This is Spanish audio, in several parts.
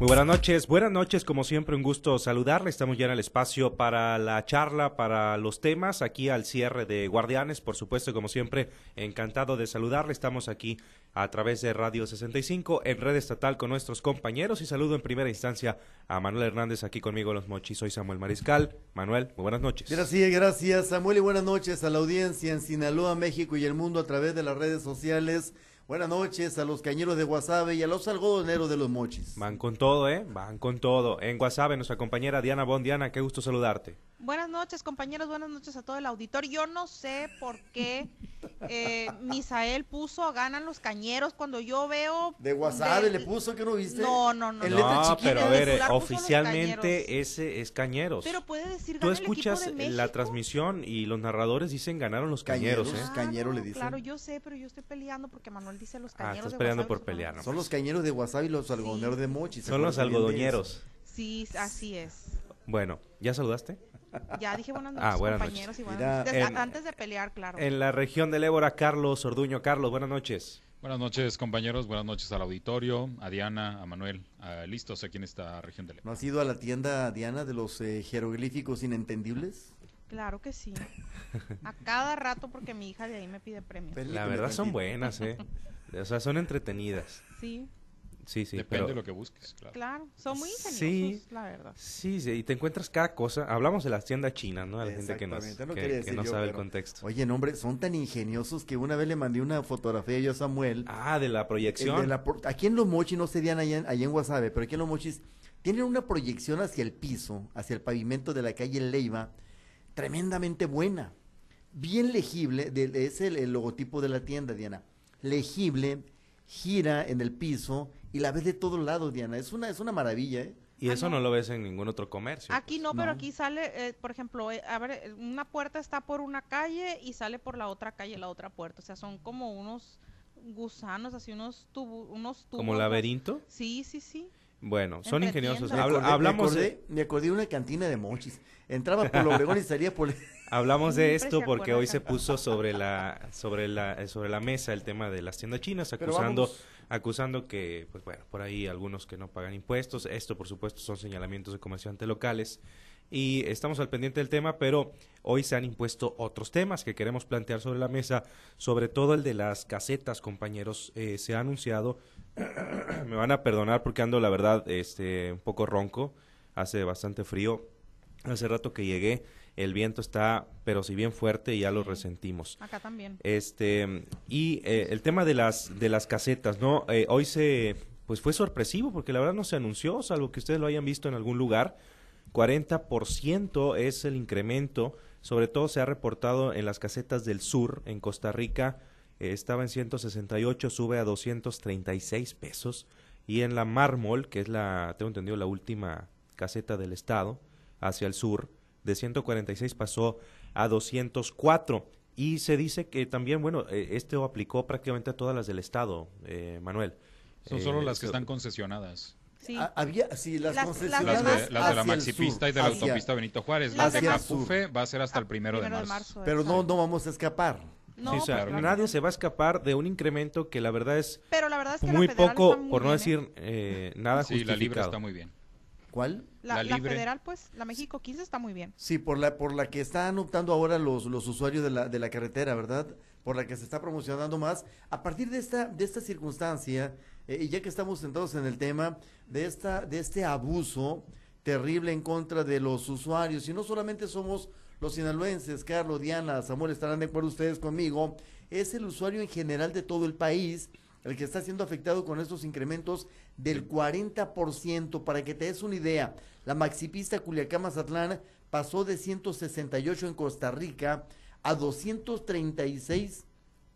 Muy buenas noches, buenas noches, como siempre un gusto saludarle, estamos ya en el espacio para la charla, para los temas, aquí al cierre de Guardianes, por supuesto, como siempre, encantado de saludarle, estamos aquí a través de Radio 65 en red estatal con nuestros compañeros y saludo en primera instancia a Manuel Hernández aquí conmigo los mochis, soy Samuel Mariscal, Manuel, muy buenas noches. Gracias, gracias Samuel y buenas noches a la audiencia en Sinaloa, México y el mundo a través de las redes sociales. Buenas noches a los cañeros de Guasave y a los algodoneros de los mochis. Van con todo, ¿eh? Van con todo. En Guasave, nuestra compañera Diana Bon. Diana, qué gusto saludarte. Buenas noches, compañeros. Buenas noches a todo el auditorio. Yo no sé por qué eh, Misael puso ganan los cañeros cuando yo veo. ¿De Guasave le puso que no viste? No, no, no. no, pero a ver, oficialmente ese es cañeros. Pero puede decir Tú escuchas la transmisión y los narradores dicen ganaron los cañeros, cañeros ¿eh? Cañero le dicen. Claro, yo sé, pero yo estoy peleando porque Manuel dice los ah, cañeros. Ah, estás peleando por pelear, ¿no? Son los cañeros de Guasave y los algodoneros de Mochi. Son los algodoneros. Sí, así es. Bueno, ¿ya saludaste? Ya dije buenas noches, ah, compañeros. Y antes de pelear, claro. En la región del Ébora, Carlos Orduño. Carlos, buenas noches. Buenas noches, compañeros. Buenas noches al auditorio, a Diana, a Manuel. listos aquí en esta región del Ébora. ¿No has ido a la tienda, Diana, de los eh, jeroglíficos inentendibles? Claro que sí. A cada rato porque mi hija de ahí me pide premios. La verdad son buenas, ¿eh? O sea, son entretenidas. Sí. Sí, sí. Depende de lo que busques, claro. Claro, son muy ingeniosos, la verdad. Sí, sí, y te encuentras cada cosa. Hablamos de las tiendas chinas, ¿no? A la gente que, nos, que, no sabe el contexto. Oye, no, hombre, son tan ingeniosos que una vez le mandé una fotografía yo a Samuel. Ah, de la proyección. aquí en Los Mochis, no se allá, allá en Guasave, pero aquí en Los Mochis tienen una proyección hacia el piso, hacia el pavimento de la calle Leiva, tremendamente buena. Bien legible, es el logotipo de la tienda, Diana. Legible, gira en el piso y la ves de todos lados, Diana. Es una, es una maravilla, ¿eh? Y eso no. lo ves en ningún otro comercio. Aquí pues. no, pero aquí sale, eh, por ejemplo, eh, a ver, una puerta está por una calle y sale por la otra calle la otra puerta. O sea, son como unos gusanos, así unos tubos, unos tubos. ¿Como laberinto? Sí, sí, sí. Bueno, son ingeniosos. hablamos me acordé, de... me acordé de una cantina de mochis. Entraba por Obregón y salía por... Hablamos de esto porque hoy se puso sobre la sobre la sobre la mesa el tema de las tiendas chinas acusando acusando que, pues bueno, por ahí algunos que no pagan impuestos, esto por supuesto son señalamientos de comerciantes locales. Y estamos al pendiente del tema, pero hoy se han impuesto otros temas que queremos plantear sobre la mesa, sobre todo el de las casetas, compañeros, eh, se ha anunciado, me van a perdonar porque ando la verdad este un poco ronco, hace bastante frío, hace rato que llegué, el viento está, pero si bien fuerte, y ya lo resentimos. Acá también. Este, y eh, el tema de las, de las casetas, ¿no? Eh, hoy se, pues fue sorpresivo, porque la verdad no se anunció, salvo que ustedes lo hayan visto en algún lugar. 40% es el incremento, sobre todo se ha reportado en las casetas del sur, en Costa Rica, eh, estaba en 168, sube a 236 pesos, y en la Mármol, que es la, tengo entendido, la última caseta del estado, hacia el sur, de 146 pasó a 204. Y se dice que también, bueno, eh, esto aplicó prácticamente a todas las del Estado, eh, Manuel. Son solo eh, las que están concesionadas. Sí. Ah, había, sí, las, concesionadas. Las de, las de la Maxipista y de la autopista Benito Juárez. Las de Capufe va a ser hasta el primero, de marzo. Pero no, no vamos a escapar. No, nadie se va a escapar de un incremento que la verdad es, Pero la verdad es que muy poco, por no decir nada sí, la libre está muy bien. ¿Cuál? La, federal, pues, la México 15 está muy bien. Sí, por la, por la que están optando ahora los, los usuarios de la, de la carretera, ¿verdad? Por la que se está promocionando más. A partir de esta, de esta circunstancia, eh, y ya que estamos sentados en el tema, de, esta, de este abuso terrible en contra de los usuarios, y no solamente somos los sinaloenses, Carlos, Diana, Samuel, estarán de acuerdo ustedes conmigo, es el usuario en general de todo el país el que está siendo afectado con estos incrementos del 40%. Para que te des una idea, la maxipista Culiacán-Mazatlán pasó de 168 en Costa Rica a 236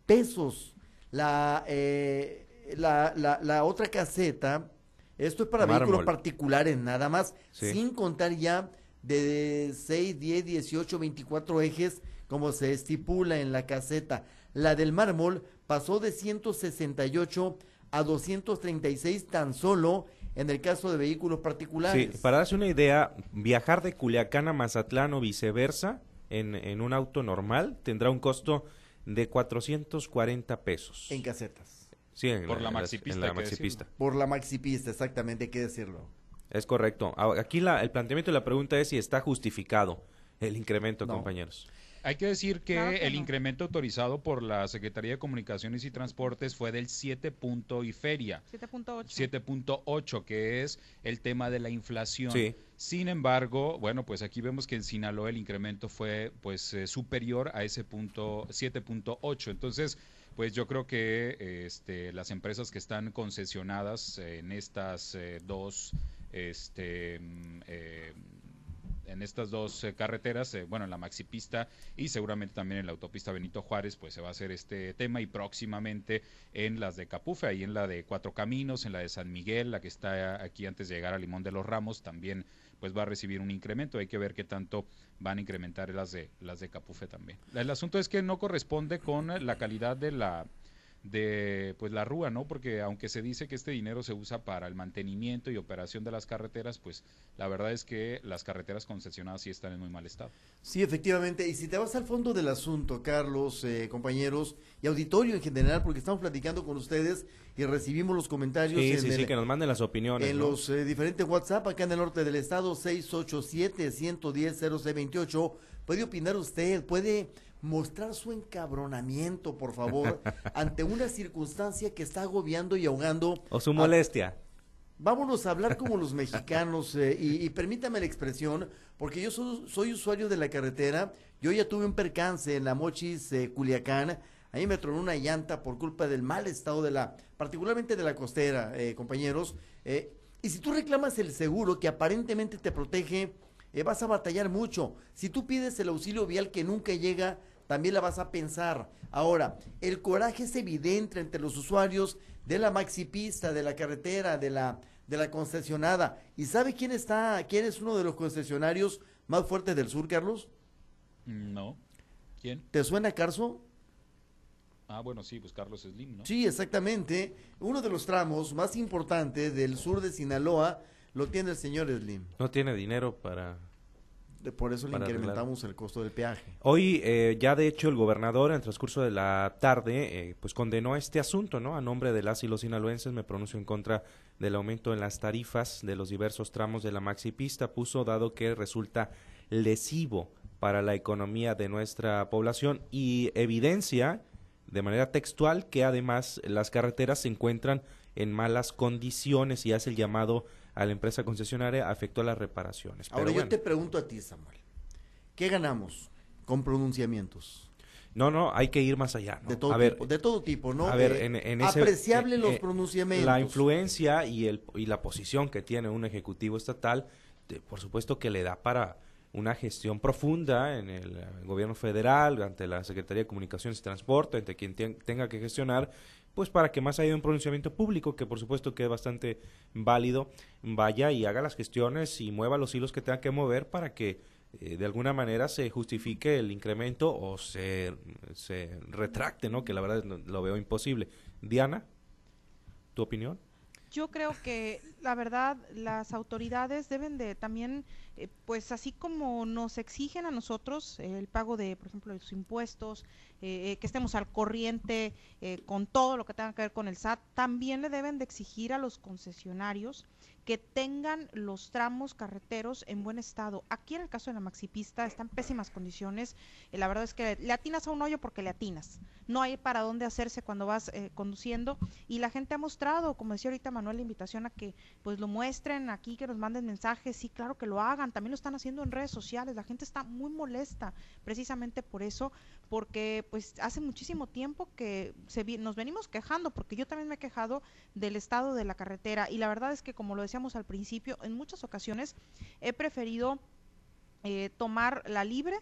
pesos. La, eh, la, la, otra caseta, esto es para vehículos particulares nada más, sin contar ya de 6, 10, 18, 24 ejes como se estipula en la caseta. La del mármol pasó de 168 a 236 tan solo en el caso de vehículos particulares. Sí, para darse una idea, viajar de Culiacán a Mazatlán o viceversa en, en un auto normal tendrá un costo de 440 pesos. En casetas. Sí, en Por la en maxipista, en la maxipista. Por la maxipista, exactamente, hay que decirlo. Es correcto. Aquí la, el planteamiento de la pregunta es si está justificado el incremento, No. compañeros. Hay que decir que, Claro que el no. incremento autorizado por la Secretaría de Comunicaciones y Transportes fue del 7 punto y feria. 7.8. 7.8, que es el tema de la inflación. Sí. Sin embargo, bueno, pues aquí vemos que en Sinaloa el incremento fue pues eh, superior a ese punto 7.8. Entonces, pues yo creo que este, las empresas que están concesionadas en estas eh, dos este, mm, eh, en estas dos eh, carreteras, eh, bueno, en la maxipista y seguramente también en la autopista Benito Juárez, pues se va a hacer este tema y próximamente en las de Capufe, ahí en la de Cuatro Caminos, en la de San Miguel, la que está aquí antes de llegar a Limón de los Ramos, también pues va a recibir un incremento. Hay que ver qué tanto van a incrementar las de las de Capufe también. El asunto es que no corresponde con la calidad de la de pues la rúa, ¿no? Porque aunque se dice que este dinero se usa para el mantenimiento y operación de las carreteras, pues la verdad es que las carreteras concesionadas sí están en muy mal estado. Sí, efectivamente. Y si te vas al fondo del asunto, Carlos, eh, compañeros y auditorio en general, porque estamos platicando con ustedes y recibimos los comentarios Sí, en, sí, el- sí, que nos manden las opiniones. en ¿no? los eh, diferentes WhatsApp acá en el norte del estado, 687-110-0628. Puede opinar usted, puede mostrar su encabronamiento, por favor, ante una circunstancia que está agobiando y ahogando O su a- molestia. Vámonos a hablar como los mexicanos eh, y, y permítame la expresión, porque yo soy, soy usuario de la carretera, yo ya tuve un percance en la Mochis eh, Culiacán, ahí me tronó una llanta por culpa del mal estado de la, particularmente de la costera, eh, compañeros, eh, y si tú reclamas el seguro que aparentemente te protege, eh, vas a batallar mucho. Si tú pides el auxilio vial que nunca llega, también la vas a pensar. Ahora, el coraje es evidente entre los usuarios de la maxipista, de la carretera, de la, de la concesionada. ¿Y sabe quién está, quién es uno de los concesionarios más fuertes del sur, Carlos? No. ¿Quién? ¿Te suena, Carso? Ah, bueno, sí, pues Carlos Slim, ¿no? Sí, exactamente. Uno de los tramos más importantes del sur de Sinaloa lo tiene el señor Slim. No tiene dinero para... De- Por eso le arreglar. incrementamos el costo del peaje. Hoy eh, ya de hecho el gobernador en el transcurso de la tarde eh, pues condenó este asunto, ¿no? A nombre de las y los sinaloenses me pronuncio en contra del aumento en las tarifas de los diversos tramos de la maxipista, puso dado que resulta lesivo para la economía de nuestra población y evidencia de manera textual que además las carreteras se encuentran en malas condiciones y hace el llamado a la empresa concesionaria a efectuar las reparaciones. Ahora Pero yo bueno. te pregunto a ti, Samuel. ¿Qué ganamos con pronunciamientos? No, no, hay que ir más allá. ¿no? De todo a ver, tipo, de todo tipo, ¿no? a ver, Eh, en, en ese- apreciable eh, los eh, pronunciamientos. La influencia y, el, y la posición que tiene un ejecutivo estatal, de- por supuesto que le da para una gestión profunda en el, gobierno federal, ante la Secretaría de Comunicaciones y Transporte, ante quien tenga que gestionar, pues para que más de un pronunciamiento público, que por supuesto que es bastante válido, vaya y haga las gestiones y mueva los hilos que tenga que mover para que eh, de alguna manera se justifique el incremento o se, se retracte, ¿no? Que la verdad lo veo imposible. Diana, ¿tu opinión? Yo creo que la verdad las autoridades deben de también, eh, pues así como nos exigen a nosotros eh, el pago de, por ejemplo, los impuestos, eh, eh, que estemos al corriente con todo lo que tenga que ver con el SAT, también le deben de exigir a los concesionarios que tengan los tramos carreteros en buen estado. Aquí en el caso de la maxipista está en pésimas condiciones. eh, la verdad es que le atinas a un hoyo porque le atinas. No hay para dónde hacerse cuando vas eh, conduciendo y la gente ha mostrado, como decía ahorita Manuel, la invitación a que pues lo muestren aquí, que nos manden mensajes, sí, claro que lo hagan, también lo están haciendo en redes sociales, la gente está muy molesta precisamente por eso, porque pues hace muchísimo tiempo que se nos venimos quejando, porque yo también me he quejado del estado de la carretera y la verdad es que como lo decíamos al principio, en muchas ocasiones he preferido eh, tomar la libre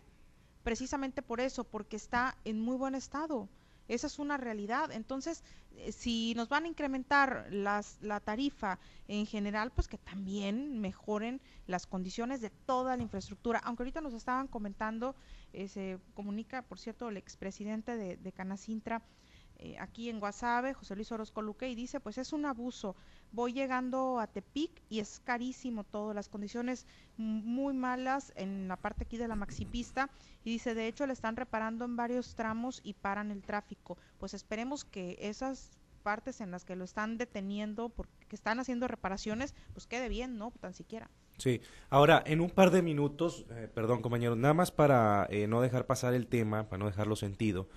precisamente por eso, porque está en muy buen estado. Esa es una realidad. Entonces, eh, si nos van a incrementar las, la tarifa en general, pues que también mejoren las condiciones de toda la infraestructura. Aunque ahorita nos estaban comentando, eh, se comunica, por cierto, el expresidente de, de Canacintra, eh, aquí en Guasave, José Luis Orozco Luque, y dice, pues es un abuso. Voy llegando a Tepic y es carísimo todo, las condiciones muy malas en la parte aquí de la maxipista y dice, de hecho le están reparando en varios tramos y paran el tráfico. Pues esperemos que esas partes en las que lo están deteniendo porque están haciendo reparaciones, pues quede bien, ¿no? Tan siquiera. Sí, ahora en un par de minutos, eh, perdón compañeros, nada más para eh, no dejar pasar el tema, para no dejarlo sentido,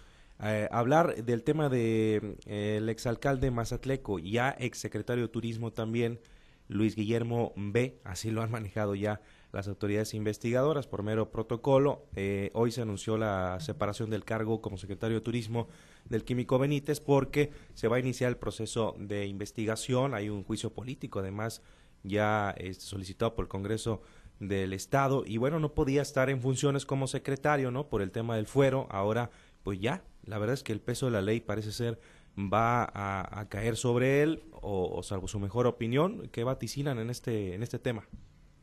eh, hablar del tema de el exalcalde Mazatleco, ya exsecretario de Turismo también, Luis Guillermo B, así lo han manejado ya las autoridades investigadoras por mero protocolo. hoy se anunció la separación del cargo como secretario de Turismo del Químico Benítez porque se va a iniciar el proceso de investigación, hay un juicio político además ya este, solicitado por el Congreso del Estado y bueno, no podía estar en funciones como secretario, ¿no? Por el tema del fuero, ahora pues ya, la verdad es que el peso de la ley parece ser va a, caer sobre él o, salvo su mejor opinión, ¿qué vaticinan en este, en este tema?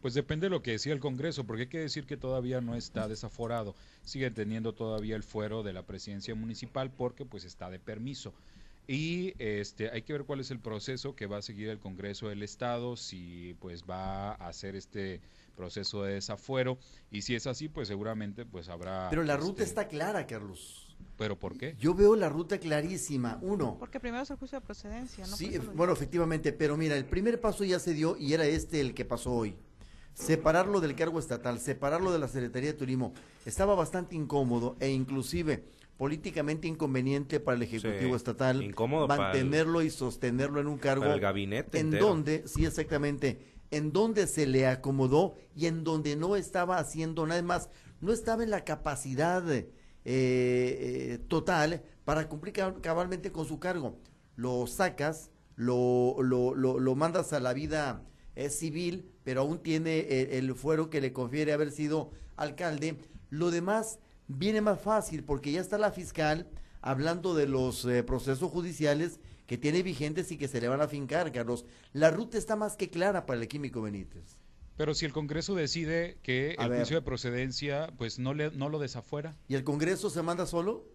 Pues depende de lo que decía el Congreso, porque hay que decir que todavía no está desaforado, sigue teniendo todavía el fuero de la presidencia municipal porque pues está de permiso. Y este, hay que ver cuál es el proceso que va a seguir el Congreso del Estado, si pues va a hacer este proceso de desafuero y si es así, pues seguramente pues habrá... Pero la ruta este está clara, Carlos. ¿Pero por qué? Yo veo la ruta clarísima. Uno. Porque primero es el juicio de procedencia, ¿no? Sí, bueno, efectivamente, pero mira, el primer paso ya se dio y era este el que pasó hoy separarlo del cargo estatal, separarlo de la Secretaría de Turismo, estaba bastante incómodo e inclusive políticamente inconveniente para el Ejecutivo Estatal incómodo mantenerlo y sostenerlo en un cargo el gabinete en donde, sí exactamente, en donde se le acomodó y en donde no estaba haciendo nada más, no estaba en la capacidad eh, eh, total para cumplir cabalmente con su cargo. Lo sacas, lo, lo, lo, lo mandas a la vida es civil, pero aún tiene el, fuero que le confiere haber sido alcalde. Lo demás viene más fácil porque ya está la fiscal hablando de los eh, procesos judiciales que tiene vigentes y que se le van a fincar, Carlos. La ruta está más que clara para el químico Benítez. Pero si el Congreso decide que el juicio de procedencia, pues no, le, no lo desafuera. ¿Y el Congreso se manda solo?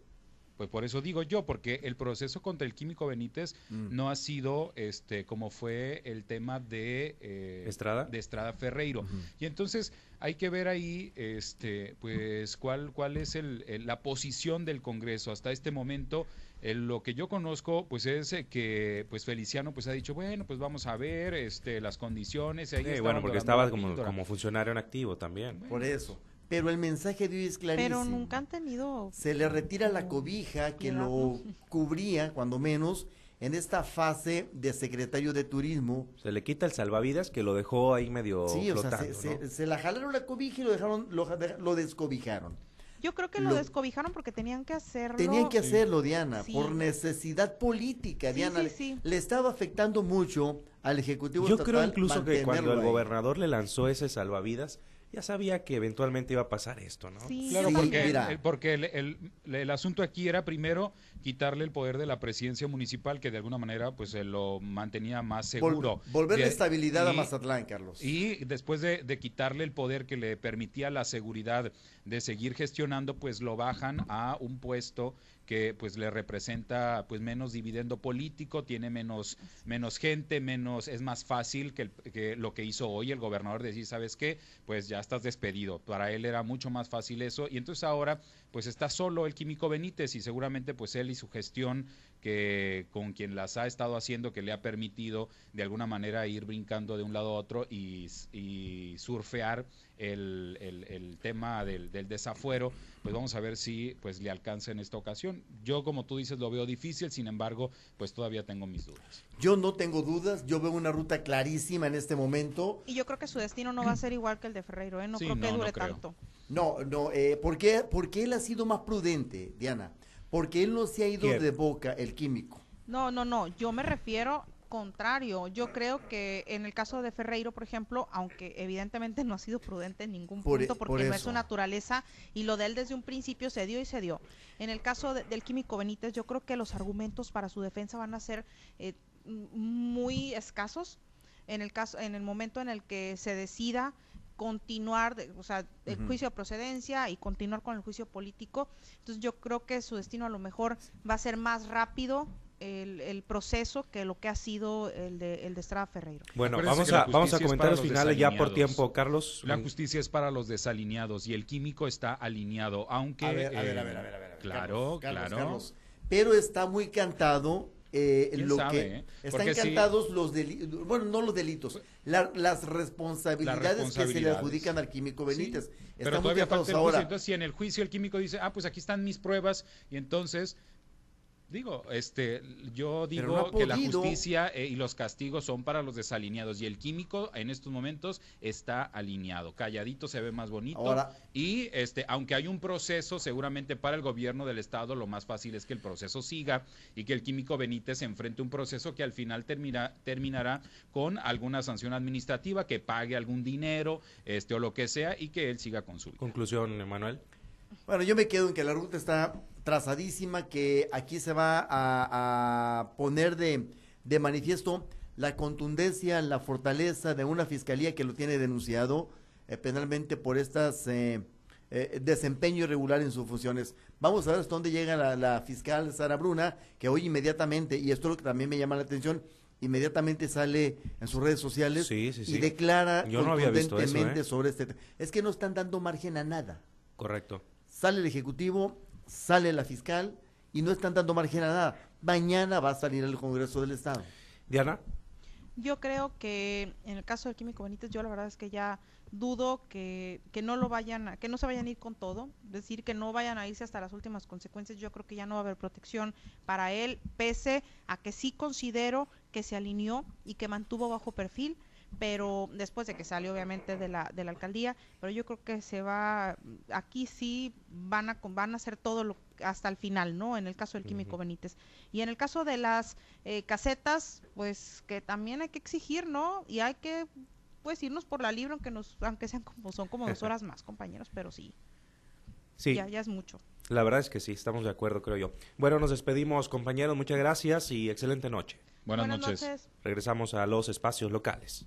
Pues por eso digo yo, porque el proceso contra el químico Benítez mm. no ha sido este como fue el tema de eh, Estrada de Estrada Ferreiro. Y entonces hay que ver ahí este pues cuál cuál es el, la posición del Congreso hasta este momento. lo que yo conozco pues es que pues Feliciano pues ha dicho bueno pues vamos a ver este las condiciones ahí bueno porque estaba como, como funcionario en activo también por eso pero el mensaje de hoy es clarísimo. Pero nunca han tenido. Se le retira la cobija que lo cubría, cuando menos, en esta fase de secretario de turismo. Se le quita el salvavidas que lo dejó ahí medio. Sí, o sea, se, la jalaron la cobija y lo dejaron, lo, descobijaron. Yo creo que lo, descobijaron porque tenían que hacerlo. Tenían que hacerlo, Diana, por necesidad política, Diana. Le, estaba afectando mucho al Ejecutivo Yo creo incluso que cuando el gobernador le lanzó ese salvavidas, ya sabía que eventualmente iba a pasar esto, ¿no? Sí, claro, porque, el, porque el, asunto aquí era primero quitarle el poder de la presidencia municipal, que de alguna manera pues se lo mantenía más seguro. volver la estabilidad a Mazatlán, Carlos. Y después de, de, quitarle el poder que le permitía la seguridad de seguir gestionando, pues lo bajan a un puesto que pues le representa pues menos dividendo político, tiene menos menos gente, menos es más fácil que, que, lo que hizo hoy el gobernador decir, ¿sabes qué? Pues ya estás despedido. Para él era mucho más fácil eso y entonces ahora pues está solo el químico Benítez y seguramente pues él y su gestión que con quien las ha estado haciendo que le ha permitido de alguna manera ir brincando de un lado a otro y, y surfear el, el, tema del, del, desafuero, pues vamos a ver si pues le alcanza en esta ocasión. Yo, como tú dices, lo veo difícil, sin embargo, pues todavía tengo mis dudas. Yo no tengo dudas, yo veo una ruta clarísima en este momento. Y yo creo que su destino no va a ser igual que el de Ferreiro, ¿eh? no creo que dure tanto. No, no, eh, ¿por qué? porque él ha sido más prudente, Diana, porque él no se ha ido de boca el químico. No, no, no, yo me refiero contrario, yo creo que en el caso de Ferreiro, por ejemplo, aunque evidentemente no ha sido prudente en ningún punto e, porque no es su naturaleza y lo de él desde un principio se dio y se dio. En el caso del químico Benítez, yo creo que los argumentos para su defensa van a ser eh, muy escasos en el caso, en el momento en el que se decida continuar, o sea, el juicio de procedencia y continuar con el juicio político. Entonces yo creo que su destino a lo mejor va a ser más rápido el, proceso que lo que ha sido el de, el de Estrada Ferreiro. Bueno, vamos a, vamos a comentarios finales ya por tiempo, Carlos. La justicia es para los desalineados y el químico está alineado, aunque... A ver, a ver, a ver, a ver, Claro, claro. Pero está muy cantado eh, ¿Quién lo sabe, que eh? están sí. encantados los delitos, bueno, no los delitos, la- las responsabilidades, que se le adjudican al químico Benítez. Sí, pero todavía falta el juicio. ahora. Entonces, si en el juicio el químico dice, ah, pues aquí están mis pruebas, y entonces, digo, este, yo digo no que la justicia eh, y los castigos son para los desalineados, y el químico en estos momentos está alineado, calladito se ve más bonito, Ahora- y este, aunque hay un proceso, seguramente para el gobierno del estado lo más fácil es que el proceso siga y que el químico Benítez enfrente un proceso que al final termina, terminará con alguna sanción administrativa, que pague algún dinero, este, o lo que sea, y que él siga con su vida. Conclusión, Emanuel. Bueno, yo me quedo en que la ruta está trazadísima, que aquí se va a, a poner de, de manifiesto la contundencia, la fortaleza de una fiscalía que lo tiene denunciado eh, penalmente por estas eh, eh, desempeño irregular en sus funciones. Vamos a ver hasta dónde llega la, la fiscal Sara Bruna, que hoy inmediatamente, y esto es lo que también me llama la atención, inmediatamente sale en sus redes sociales Sí, sí, y declara Yo no había visto eso, contundentemente ¿eh? sobre este tema. Es que no están dando margen a nada Correcto. sale el Ejecutivo, sale la fiscal y no están dando margen a nada. Mañana va a salir el Congreso del Estado. Diana. Yo creo que en el caso del químico Benítez, yo la verdad es que ya dudo que, que no lo vayan a, que no se vayan a ir con todo, decir que no vayan a irse hasta las últimas consecuencias, yo creo que ya no va a haber protección para él, pese a que sí considero que se alineó y que mantuvo bajo perfil, pero después de que salió obviamente de la, de la alcaldía, pero yo creo que se va, aquí sí van a, van a hacer todo lo hasta el final, ¿no? En el caso del químico. Benítez. Y en el caso de las eh, casetas, pues que también hay que exigir, ¿no? Y hay que pues irnos por la libre aunque nos aunque sean como son como dos horas más, compañeros, pero sí, Sí, ya ya es mucho. la verdad es que sí, estamos de acuerdo, creo yo. Bueno, nos despedimos, compañeros. Muchas gracias y excelente noche. Buenas, noches. Regresamos a los espacios locales.